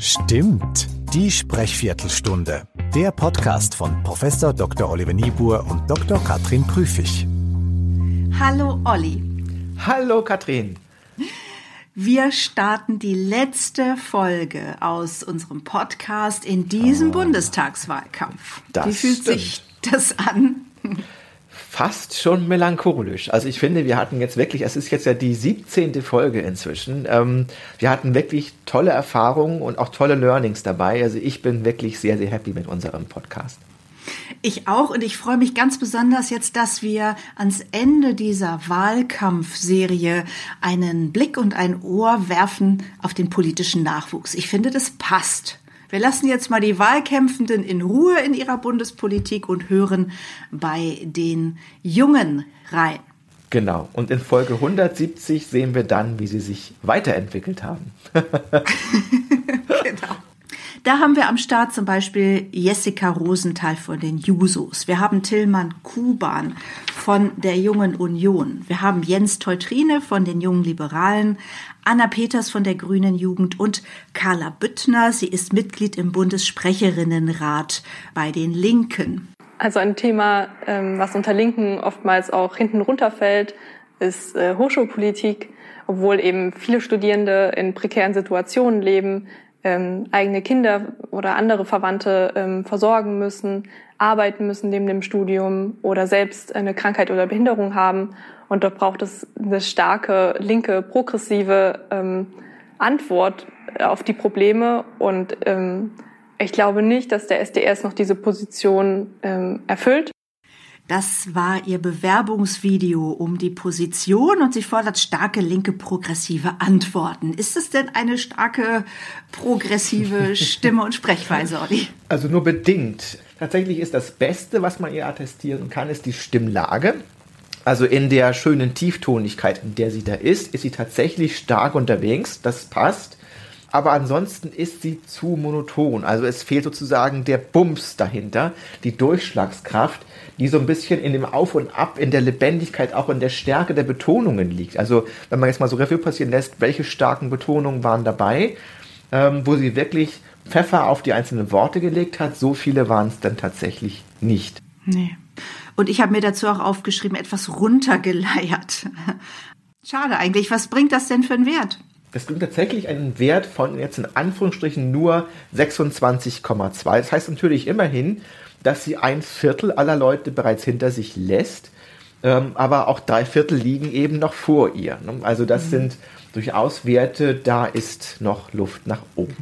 Stimmt, die Sprechviertelstunde. Der Podcast von Prof. Dr. Oliver Niebuhr und Dr. Katrin Prüfig. Hallo Olli. Hallo Katrin. Wir starten die letzte Folge aus unserem Podcast in diesem oh, Bundestagswahlkampf. Wie fühlt stimmt. sich das an? Fast schon melancholisch. Also ich finde, wir hatten jetzt wirklich, es ist jetzt ja die 17. Folge inzwischen. Ähm, wir hatten wirklich tolle Erfahrungen und auch tolle Learnings dabei. Also ich bin wirklich sehr, sehr happy mit unserem Podcast. Ich auch und ich freue mich ganz besonders jetzt, dass wir ans Ende dieser Wahlkampfserie einen Blick und ein Ohr werfen auf den politischen Nachwuchs. Ich finde, das passt. Wir lassen jetzt mal die Wahlkämpfenden in Ruhe in ihrer Bundespolitik und hören bei den Jungen rein. Genau. Und in Folge 170 sehen wir dann, wie sie sich weiterentwickelt haben. genau. Da haben wir am Start zum Beispiel Jessica Rosenthal von den Jusos. Wir haben Tillmann Kuban von der Jungen Union. Wir haben Jens Teutrine von den Jungen Liberalen, Anna Peters von der Grünen Jugend und Carla Büttner. Sie ist Mitglied im Bundessprecherinnenrat bei den Linken. Also ein Thema, ähm, was unter Linken oftmals auch hinten runterfällt, ist äh, Hochschulpolitik, obwohl eben viele Studierende in prekären Situationen leben, ähm, eigene Kinder oder andere Verwandte ähm, versorgen müssen, arbeiten müssen neben dem Studium oder selbst eine Krankheit oder Behinderung haben. Und dort braucht es eine starke, linke, progressive ähm, Antwort auf die Probleme. Und ähm, ich glaube nicht, dass der SDS noch diese Position ähm, erfüllt. Das war ihr Bewerbungsvideo um die Position und sie fordert starke linke progressive Antworten. Ist es denn eine starke progressive Stimme und Sprechweise, Olli? Also nur bedingt. Tatsächlich ist das Beste, was man ihr attestieren kann, ist die Stimmlage. Also in der schönen Tieftonigkeit, in der sie da ist, ist sie tatsächlich stark unterwegs. Das passt aber ansonsten ist sie zu monoton. Also es fehlt sozusagen der Bums dahinter, die Durchschlagskraft, die so ein bisschen in dem Auf und Ab, in der Lebendigkeit, auch in der Stärke der Betonungen liegt. Also wenn man jetzt mal so Revue passieren lässt, welche starken Betonungen waren dabei, ähm, wo sie wirklich Pfeffer auf die einzelnen Worte gelegt hat, so viele waren es dann tatsächlich nicht. Nee. Und ich habe mir dazu auch aufgeschrieben, etwas runtergeleiert. Schade eigentlich. Was bringt das denn für einen Wert? Es gibt tatsächlich einen Wert von jetzt in Anführungsstrichen nur 26,2. Das heißt natürlich immerhin, dass sie ein Viertel aller Leute bereits hinter sich lässt, ähm, aber auch drei Viertel liegen eben noch vor ihr. Ne? Also das mhm. sind durchaus Werte, da ist noch Luft nach oben.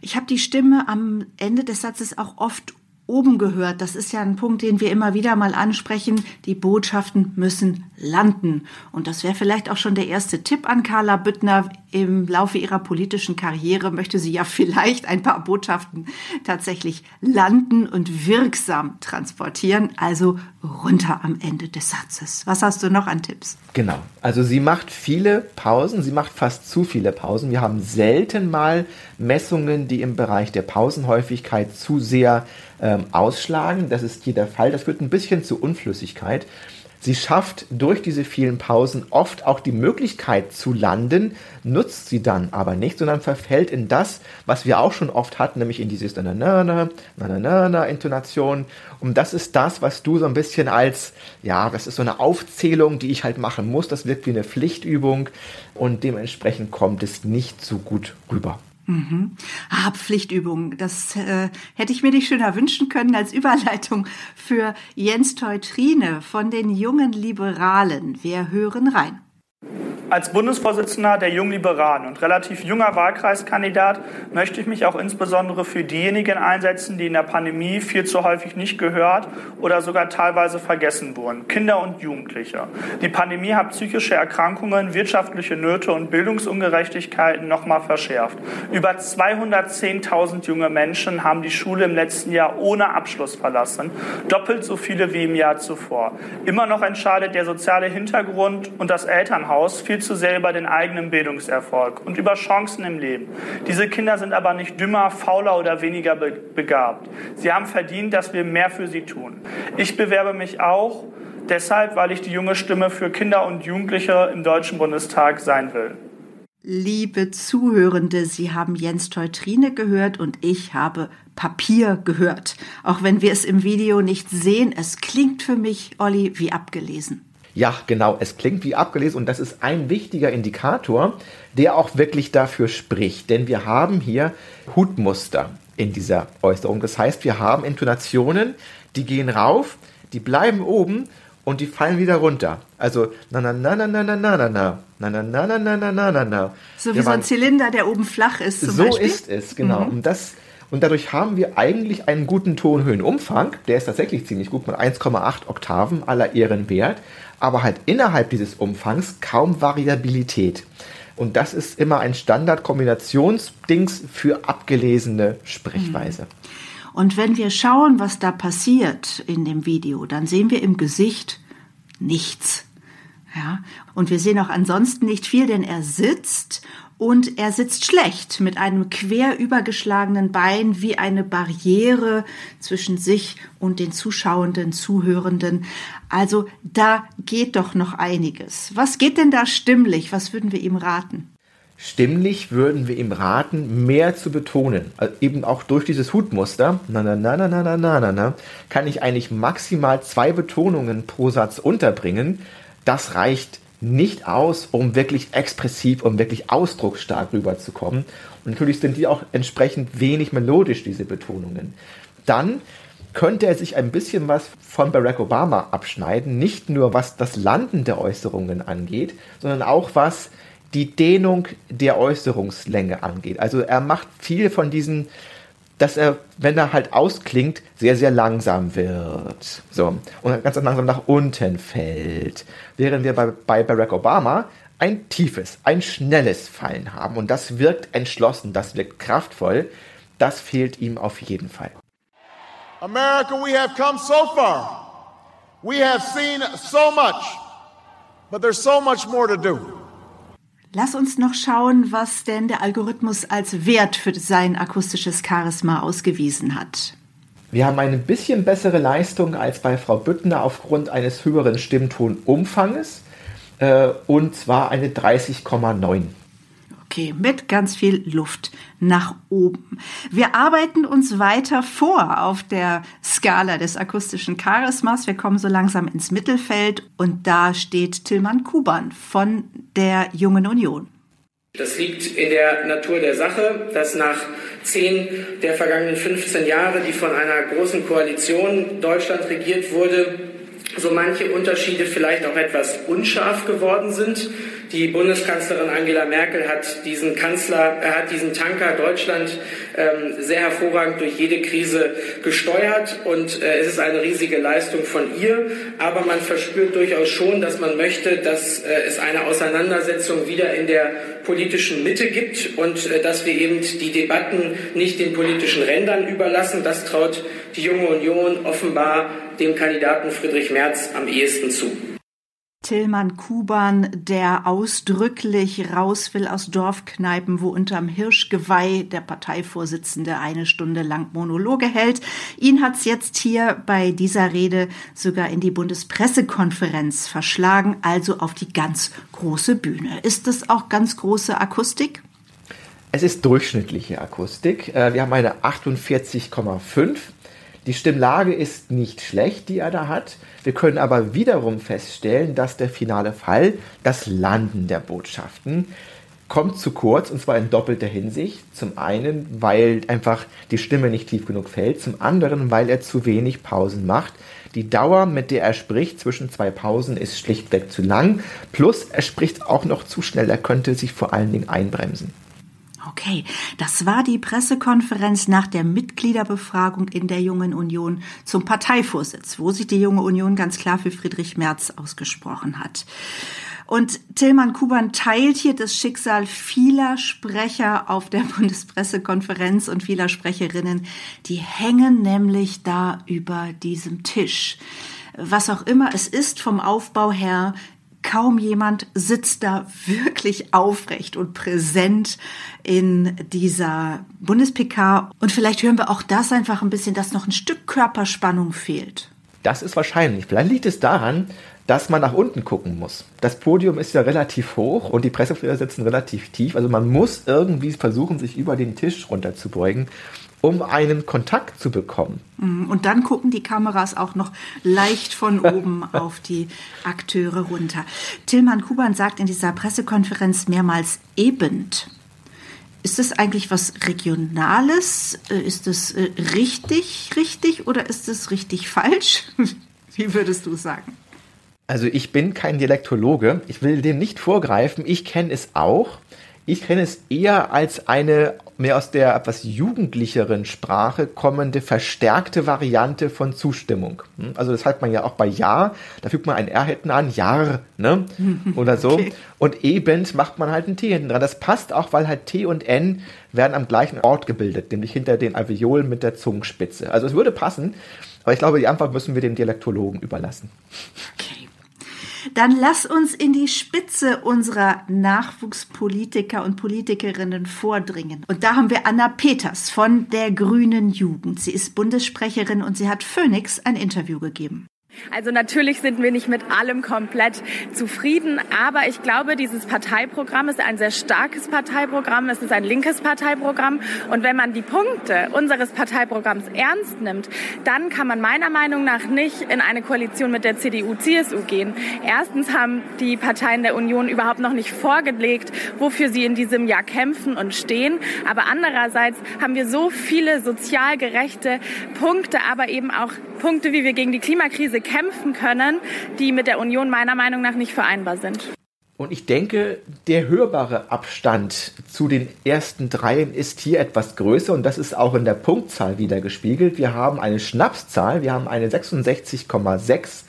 Ich habe die Stimme am Ende des Satzes auch oft oben gehört. Das ist ja ein Punkt, den wir immer wieder mal ansprechen. Die Botschaften müssen landen. Und das wäre vielleicht auch schon der erste Tipp an Carla Büttner. Im Laufe ihrer politischen Karriere möchte sie ja vielleicht ein paar Botschaften tatsächlich landen und wirksam transportieren. Also runter am Ende des Satzes. Was hast du noch an Tipps? Genau. Also sie macht viele Pausen. Sie macht fast zu viele Pausen. Wir haben selten mal Messungen, die im Bereich der Pausenhäufigkeit zu sehr ähm, ausschlagen. Das ist hier der Fall. Das führt ein bisschen zu Unflüssigkeit. Sie schafft durch diese vielen Pausen oft auch die Möglichkeit zu landen, nutzt sie dann aber nicht, sondern verfällt in das, was wir auch schon oft hatten, nämlich in dieses na na na na na na Intonation. Und das ist das, was du so ein bisschen als, ja, das ist so eine Aufzählung, die ich halt machen muss. Das wirkt wie eine Pflichtübung und dementsprechend kommt es nicht so gut rüber. Mhm. Ah, Pflichtübung. Das äh, hätte ich mir nicht schöner wünschen können als Überleitung für Jens Teutrine von den jungen Liberalen. Wir hören rein. Als Bundesvorsitzender der Jungliberalen und relativ junger Wahlkreiskandidat möchte ich mich auch insbesondere für diejenigen einsetzen, die in der Pandemie viel zu häufig nicht gehört oder sogar teilweise vergessen wurden. Kinder und Jugendliche. Die Pandemie hat psychische Erkrankungen, wirtschaftliche Nöte und Bildungsungerechtigkeiten nochmal verschärft. Über 210.000 junge Menschen haben die Schule im letzten Jahr ohne Abschluss verlassen. Doppelt so viele wie im Jahr zuvor. Immer noch entscheidet der soziale Hintergrund und das Elternhaus viel zu sehr über den eigenen Bildungserfolg und über Chancen im Leben. Diese Kinder sind aber nicht dümmer, fauler oder weniger begabt. Sie haben verdient, dass wir mehr für sie tun. Ich bewerbe mich auch deshalb, weil ich die junge Stimme für Kinder und Jugendliche im Deutschen Bundestag sein will. Liebe Zuhörende, Sie haben Jens Teutrine gehört und ich habe Papier gehört. Auch wenn wir es im Video nicht sehen, es klingt für mich, Olli, wie abgelesen. Ja, genau, es klingt wie abgelesen und das ist ein wichtiger Indikator, der auch wirklich dafür spricht. Denn wir haben hier Hutmuster in dieser Äußerung. Das heißt, wir haben Intonationen, die gehen rauf, die bleiben oben und die fallen wieder runter. Also na na na na na na na na na na na na na na na na na na. So wie so ein Zylinder, der oben flach ist. So ist es, genau. Mhm. Und das und dadurch haben wir eigentlich einen guten Tonhöhenumfang. Der ist tatsächlich ziemlich gut mit 1,8 Oktaven aller Ehren wert. Aber halt innerhalb dieses Umfangs kaum Variabilität. Und das ist immer ein Standard-Kombinationsdings für abgelesene Sprechweise. Mhm. Und wenn wir schauen, was da passiert in dem Video, dann sehen wir im Gesicht nichts. Ja, und wir sehen auch ansonsten nicht viel, denn er sitzt und er sitzt schlecht mit einem quer übergeschlagenen Bein wie eine Barriere zwischen sich und den zuschauenden, zuhörenden. Also da geht doch noch einiges. Was geht denn da stimmlich? Was würden wir ihm raten? Stimmlich würden wir ihm raten, mehr zu betonen. Also eben auch durch dieses Hutmuster, na na na na na na na na, kann ich eigentlich maximal zwei Betonungen pro Satz unterbringen. Das reicht nicht aus, um wirklich expressiv, um wirklich ausdrucksstark rüberzukommen. Und natürlich sind die auch entsprechend wenig melodisch, diese Betonungen. Dann könnte er sich ein bisschen was von Barack Obama abschneiden, nicht nur was das Landen der Äußerungen angeht, sondern auch was die Dehnung der Äußerungslänge angeht. Also er macht viel von diesen dass er, wenn er halt ausklingt, sehr, sehr langsam wird. So. Und ganz langsam nach unten fällt. Während wir bei, bei Barack Obama ein tiefes, ein schnelles Fallen haben. Und das wirkt entschlossen, das wirkt kraftvoll. Das fehlt ihm auf jeden Fall. America, we have come so far. We have seen so much. But there's so much more to do. Lass uns noch schauen, was denn der Algorithmus als Wert für sein akustisches Charisma ausgewiesen hat. Wir haben eine bisschen bessere Leistung als bei Frau Büttner aufgrund eines höheren Stimmtonumfanges äh, und zwar eine 30,9. Okay, mit ganz viel Luft nach oben. Wir arbeiten uns weiter vor auf der Skala des akustischen Charismas. Wir kommen so langsam ins Mittelfeld und da steht Tillmann Kuban von der Jungen Union. Das liegt in der Natur der Sache, dass nach zehn der vergangenen 15 Jahre, die von einer großen Koalition Deutschland regiert wurde, so manche Unterschiede vielleicht auch etwas unscharf geworden sind. Die Bundeskanzlerin Angela Merkel hat diesen Kanzler, er hat diesen Tanker Deutschland ähm, sehr hervorragend durch jede Krise gesteuert und äh, es ist eine riesige Leistung von ihr. Aber man verspürt durchaus schon, dass man möchte, dass äh, es eine Auseinandersetzung wieder in der politischen Mitte gibt und äh, dass wir eben die Debatten nicht den politischen Rändern überlassen. Das traut die junge Union offenbar dem Kandidaten Friedrich Merz am ehesten zu. Tillmann Kuban, der ausdrücklich raus will aus Dorfkneipen, wo unterm Hirschgeweih der Parteivorsitzende eine Stunde lang Monologe hält. Ihn hat's jetzt hier bei dieser Rede sogar in die Bundespressekonferenz verschlagen, also auf die ganz große Bühne. Ist das auch ganz große Akustik? Es ist durchschnittliche Akustik. Äh, wir haben eine 48,5 die Stimmlage ist nicht schlecht, die er da hat. Wir können aber wiederum feststellen, dass der finale Fall, das Landen der Botschaften, kommt zu kurz und zwar in doppelter Hinsicht. Zum einen, weil einfach die Stimme nicht tief genug fällt, zum anderen, weil er zu wenig Pausen macht. Die Dauer, mit der er spricht zwischen zwei Pausen, ist schlichtweg zu lang. Plus, er spricht auch noch zu schnell. Er könnte sich vor allen Dingen einbremsen. Okay, das war die Pressekonferenz nach der Mitgliederbefragung in der Jungen Union zum Parteivorsitz, wo sich die Junge Union ganz klar für Friedrich Merz ausgesprochen hat. Und Tillmann Kuban teilt hier das Schicksal vieler Sprecher auf der Bundespressekonferenz und vieler Sprecherinnen. Die hängen nämlich da über diesem Tisch. Was auch immer es ist vom Aufbau her, kaum jemand sitzt da wirklich aufrecht und präsent in dieser Bundes-PK. Und vielleicht hören wir auch das einfach ein bisschen, dass noch ein Stück Körperspannung fehlt. Das ist wahrscheinlich. Vielleicht liegt es daran, dass man nach unten gucken muss. Das Podium ist ja relativ hoch und die Presseführer sitzen relativ tief. Also man muss irgendwie versuchen, sich über den Tisch runterzubeugen, um einen Kontakt zu bekommen. Mhm. Und dann gucken die Kameras auch noch leicht von oben auf die Akteure runter. Tillmann Kuban sagt in dieser Pressekonferenz mehrmals ebend. Ist das eigentlich was Regionales? Äh, ist das äh, richtig, richtig oder ist es richtig falsch? Wie würdest du sagen? Also ich bin kein Dialektologe, ich will dem nicht vorgreifen, ich kenne es auch. Ich kenne es eher als eine mehr aus der etwas jugendlicheren Sprache kommende verstärkte Variante von Zustimmung. Hm? Also das hat man ja auch bei Ja, da fügt man ein R hinten an, Jahr, ne? Oder so. Okay. Und eben macht man halt ein T hinten dran. Das passt auch, weil halt T und N werden am gleichen Ort gebildet, nämlich hinter den Alveolen mit der Zungenspitze. Also es würde passen, aber ich glaube, die Antwort müssen wir dem Dialektologen überlassen. Okay. Dann lass uns in die Spitze unserer Nachwuchspolitiker und Politikerinnen vordringen. Und da haben wir Anna Peters von der Grünen Jugend. Sie ist Bundessprecherin und sie hat Phoenix ein Interview gegeben. Also natürlich sind wir nicht mit allem komplett zufrieden, aber ich glaube, dieses Parteiprogramm ist ein sehr starkes Parteiprogramm, es ist ein linkes Parteiprogramm. Und wenn man die Punkte unseres Parteiprogramms ernst nimmt, dann kann man meiner Meinung nach nicht in eine Koalition mit der CDU-CSU gehen. Erstens haben die Parteien der Union überhaupt noch nicht vorgelegt, wofür sie in diesem Jahr kämpfen und stehen, aber andererseits haben wir so viele sozial gerechte Punkte, aber eben auch Punkte, wie wir gegen die Klimakrise kämpfen können, die mit der Union meiner Meinung nach nicht vereinbar sind. Und ich denke, der hörbare Abstand zu den ersten dreien ist hier etwas größer und das ist auch in der Punktzahl wieder gespiegelt. Wir haben eine Schnapszahl, wir haben eine 66,6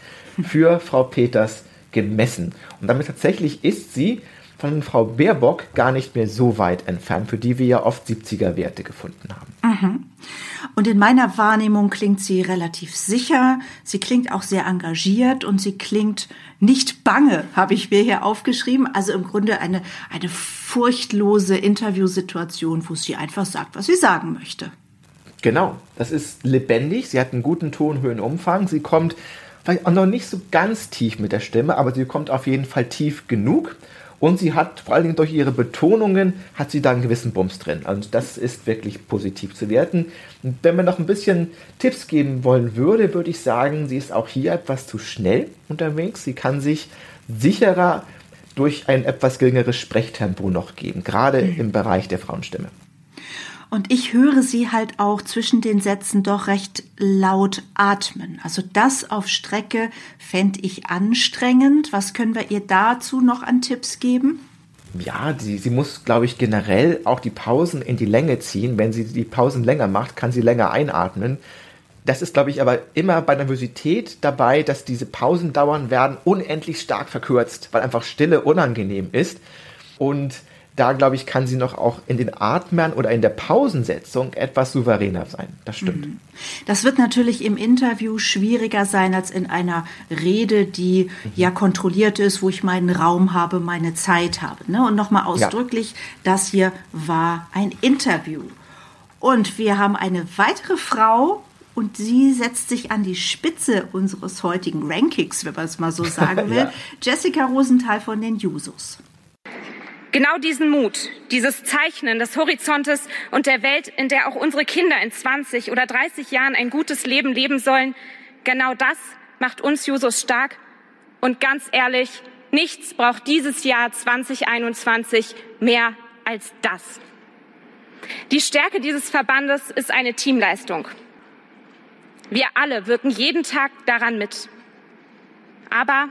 für Frau Peters gemessen. Und damit tatsächlich ist sie von Frau Baerbock gar nicht mehr so weit entfernt, für die wir ja oft 70er Werte gefunden haben. Mhm. Und in meiner Wahrnehmung klingt sie relativ sicher, sie klingt auch sehr engagiert und sie klingt nicht bange, habe ich mir hier aufgeschrieben. Also im Grunde eine, eine furchtlose Interviewsituation, wo sie einfach sagt, was sie sagen möchte. Genau, das ist lebendig, sie hat einen guten Tonhöhenumfang, sie kommt vielleicht auch noch nicht so ganz tief mit der Stimme, aber sie kommt auf jeden Fall tief genug und sie hat, vor allen Dingen durch ihre Betonungen, hat sie da einen gewissen Bums drin. Also das ist wirklich positiv zu werten. Und wenn man noch ein bisschen Tipps geben wollen würde, würde ich sagen, sie ist auch hier etwas zu schnell unterwegs. Sie kann sich sicherer durch ein etwas geringeres Sprechtempo noch geben, gerade im Bereich der Frauenstimme. Und ich höre sie halt auch zwischen den Sätzen doch recht laut atmen. Also das auf Strecke fände ich anstrengend. Was können wir ihr dazu noch an Tipps geben? Ja, sie, sie muss, glaube ich, generell auch die Pausen in die Länge ziehen. Wenn sie die Pausen länger macht, kann sie länger einatmen. Das ist, glaube ich, aber immer bei Nervosität dabei, dass diese Pausendauern werden unendlich stark verkürzt, weil einfach Stille unangenehm ist. Und da glaube ich, kann sie noch auch in den Atmern oder in der Pausensetzung etwas souveräner sein. Das stimmt. Mhm. Das wird natürlich im Interview schwieriger sein als in einer Rede, die mhm. ja kontrolliert ist, wo ich meinen Raum habe, meine Zeit habe. Ne? Und nochmal ausdrücklich, ja. das hier war ein Interview. Und wir haben eine weitere Frau, und sie setzt sich an die Spitze unseres heutigen Rankings, wenn man es mal so sagen will. ja. Jessica Rosenthal von den Jusos. Genau diesen Mut, dieses Zeichnen des Horizontes und der Welt, in der auch unsere Kinder in 20 oder 30 Jahren ein gutes Leben leben sollen, genau das macht uns Jusos stark. Und ganz ehrlich, nichts braucht dieses Jahr 2021 mehr als das. Die Stärke dieses Verbandes ist eine Teamleistung. Wir alle wirken jeden Tag daran mit. Aber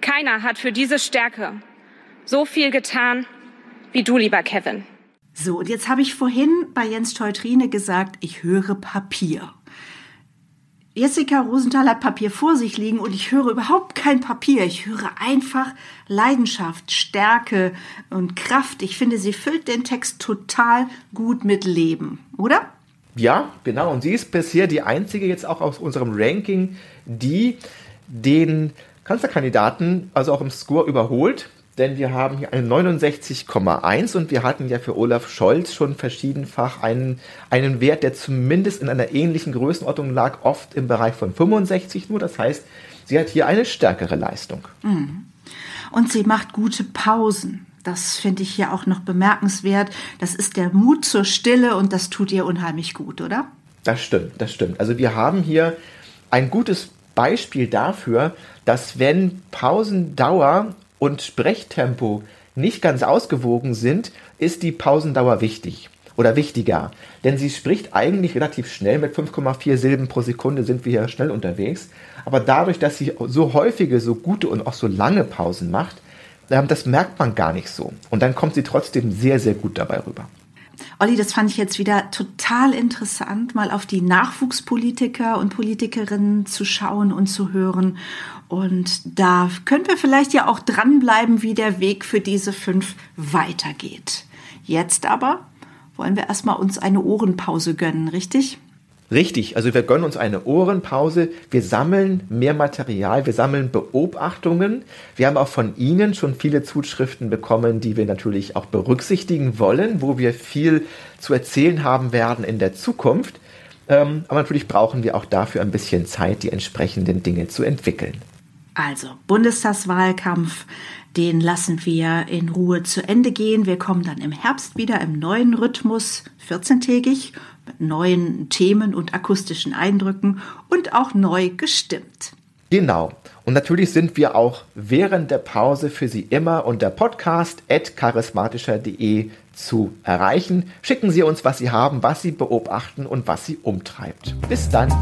keiner hat für diese Stärke so viel getan wie du, lieber Kevin. So, und jetzt habe ich vorhin bei Jens Teutrine gesagt, ich höre Papier. Jessica Rosenthal hat Papier vor sich liegen und ich höre überhaupt kein Papier. Ich höre einfach Leidenschaft, Stärke und Kraft. Ich finde, sie füllt den Text total gut mit Leben, oder? Ja, genau. Und sie ist bisher die einzige jetzt auch aus unserem Ranking, die den Kanzlerkandidaten, also auch im Score überholt denn wir haben hier eine 69,1 und wir hatten ja für Olaf Scholz schon verschiedenfach einen, einen Wert, der zumindest in einer ähnlichen Größenordnung lag, oft im Bereich von 65 nur. Das heißt, sie hat hier eine stärkere Leistung. Mhm. Und sie macht gute Pausen. Das finde ich hier auch noch bemerkenswert. Das ist der Mut zur Stille und das tut ihr unheimlich gut, oder? Das stimmt, das stimmt. Also wir haben hier ein gutes Beispiel dafür, dass wenn Pausendauer und Sprechtempo nicht ganz ausgewogen sind, ist die Pausendauer wichtig oder wichtiger. Denn sie spricht eigentlich relativ schnell, mit 5,4 Silben pro Sekunde sind wir ja schnell unterwegs. Aber dadurch, dass sie so häufige, so gute und auch so lange Pausen macht, ähm, das merkt man gar nicht so. Und dann kommt sie trotzdem sehr, sehr gut dabei rüber. Olli, das fand ich jetzt wieder total interessant, mal auf die Nachwuchspolitiker und Politikerinnen zu schauen und zu hören. Und da können wir vielleicht ja auch dranbleiben, wie der Weg für diese fünf weitergeht. Jetzt aber wollen wir erstmal uns eine Ohrenpause gönnen, richtig? Richtig, also wir gönnen uns eine Ohrenpause, wir sammeln mehr Material, wir sammeln Beobachtungen. Wir haben auch von Ihnen schon viele Zuschriften bekommen, die wir natürlich auch berücksichtigen wollen, wo wir viel zu erzählen haben werden in der Zukunft. Ähm, aber natürlich brauchen wir auch dafür ein bisschen Zeit, die entsprechenden Dinge zu entwickeln. Also, Bundestagswahlkampf, den lassen wir in Ruhe zu Ende gehen. Wir kommen dann im Herbst wieder im neuen Rhythmus, 14-tägig mit neuen Themen und akustischen Eindrücken und auch neu gestimmt. Genau. Und natürlich sind wir auch während der Pause für Sie immer unter podcast.charismatischer.de zu erreichen. Schicken Sie uns, was Sie haben, was Sie beobachten und was Sie umtreibt. Bis dann.